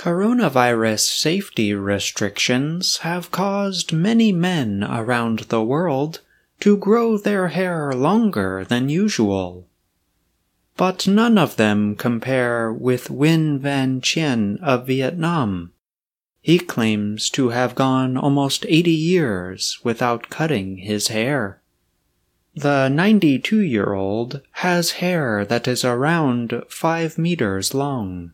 Coronavirus safety restrictions have caused many men around the world to grow their hair longer than usual. But none of them compare with Nguyen Van Chien of Vietnam. He claims to have gone almost 80 years without cutting his hair. The 92 year old has hair that is around 5 meters long.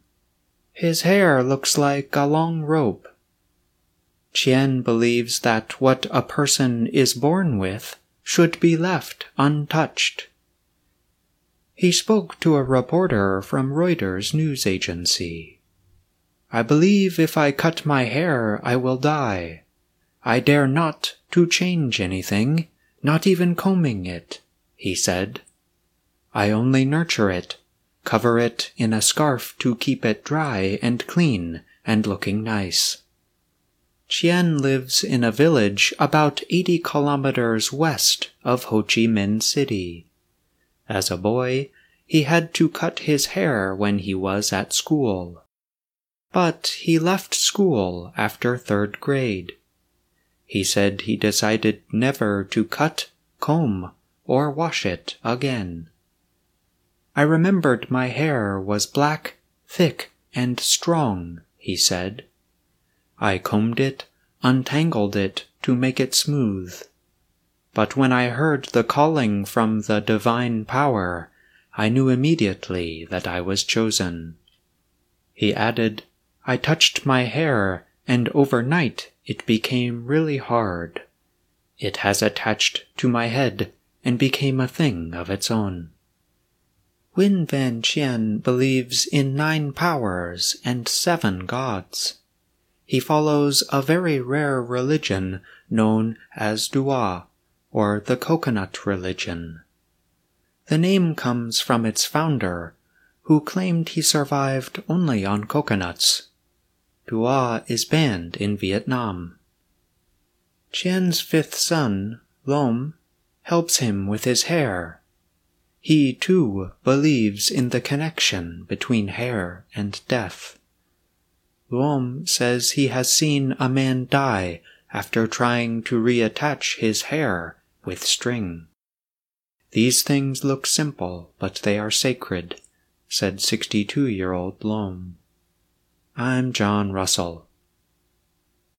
His hair looks like a long rope. Chien believes that what a person is born with should be left untouched. He spoke to a reporter from Reuters news agency. I believe if I cut my hair, I will die. I dare not to change anything, not even combing it, he said. I only nurture it, cover it in a scarf to keep it dry and clean and looking nice. Chien lives in a village about 80 kilometers west of Ho Chi Minh City. As a boy, he had to cut his hair when he was at school. But he left school after third grade. He said he decided never to cut, comb, or wash it again. I remembered my hair was black, thick, and strong, he said. I combed it, untangled it to make it smooth. But when I heard the calling from the divine power, I knew immediately that I was chosen. He added, I touched my hair, and overnight it became really hard. It has attached to my head and became a thing of its own. Nguyen Van Chien believes in nine powers and seven gods. He follows a very rare religion known as Dua, or the coconut religion. The name comes from its founder, who claimed he survived only on coconuts. Dua is banned in Vietnam. Chien's fifth son, Lom, helps him with his hair. He, too, believes in the connection between hair and death. Lom says he has seen a man die after trying to reattach his hair with string. These things look simple, but they are sacred, said 62 year old Lom. I'm John Russell.